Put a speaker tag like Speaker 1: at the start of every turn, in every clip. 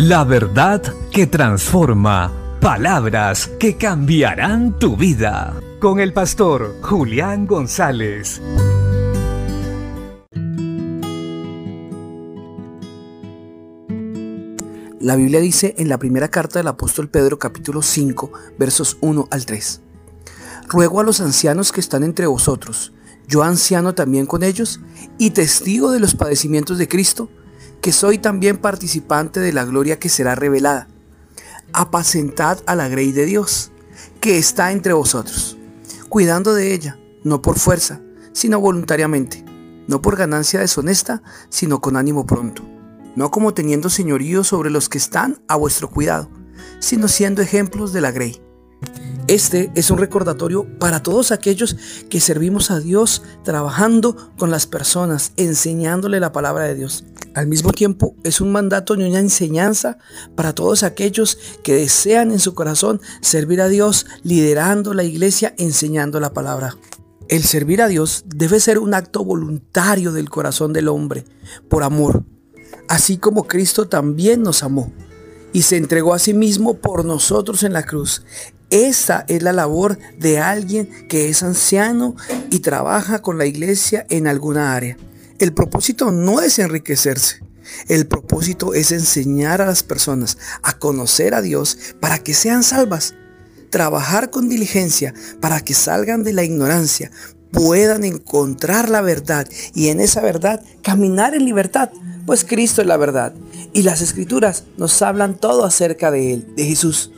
Speaker 1: La verdad que transforma. Palabras que cambiarán tu vida. Con el pastor Julián González.
Speaker 2: La Biblia dice en la primera carta del apóstol Pedro capítulo 5 versos 1 al 3. Ruego a los ancianos que están entre vosotros, yo anciano también con ellos y testigo de los padecimientos de Cristo, que soy también participante de la gloria que será revelada. Apacentad a la grey de Dios, que está entre vosotros, cuidando de ella, no por fuerza, sino voluntariamente, no por ganancia deshonesta, sino con ánimo pronto no como teniendo señorío sobre los que están a vuestro cuidado, sino siendo ejemplos de la grey. Este es un recordatorio para todos aquellos que servimos a Dios trabajando con las personas, enseñándole la palabra de Dios. Al mismo tiempo es un mandato y una enseñanza para todos aquellos que desean en su corazón servir a Dios, liderando la iglesia, enseñando la palabra. El servir a Dios debe ser un acto voluntario del corazón del hombre, por amor, así como Cristo también nos amó y se entregó a sí mismo por nosotros en la cruz. Esa es la labor de alguien que es anciano y trabaja con la iglesia en alguna área. El propósito no es enriquecerse. El propósito es enseñar a las personas a conocer a Dios para que sean salvas. Trabajar con diligencia para que salgan de la ignorancia, puedan encontrar la verdad y en esa verdad caminar en libertad pues Cristo es la verdad. Y las escrituras nos hablan todo acerca de Él, de Jesús.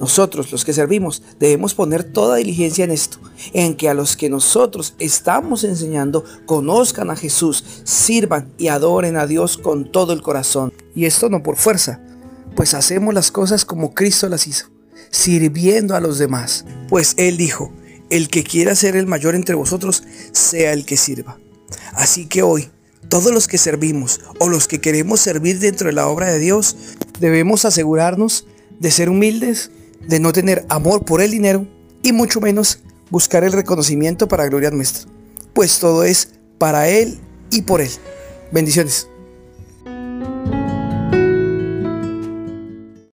Speaker 2: Nosotros, los que servimos, debemos poner toda diligencia en esto, en que a los que nosotros estamos enseñando conozcan a Jesús, sirvan y adoren a Dios con todo el corazón. Y esto no por fuerza, pues hacemos las cosas como Cristo las hizo, sirviendo a los demás. Pues Él dijo, el que quiera ser el mayor entre vosotros, sea el que sirva. Así que hoy, todos los que servimos o los que queremos servir dentro de la obra de Dios, debemos asegurarnos de ser humildes, de no tener amor por el dinero y mucho menos buscar el reconocimiento para gloria nuestra, pues todo es para Él y por Él. Bendiciones.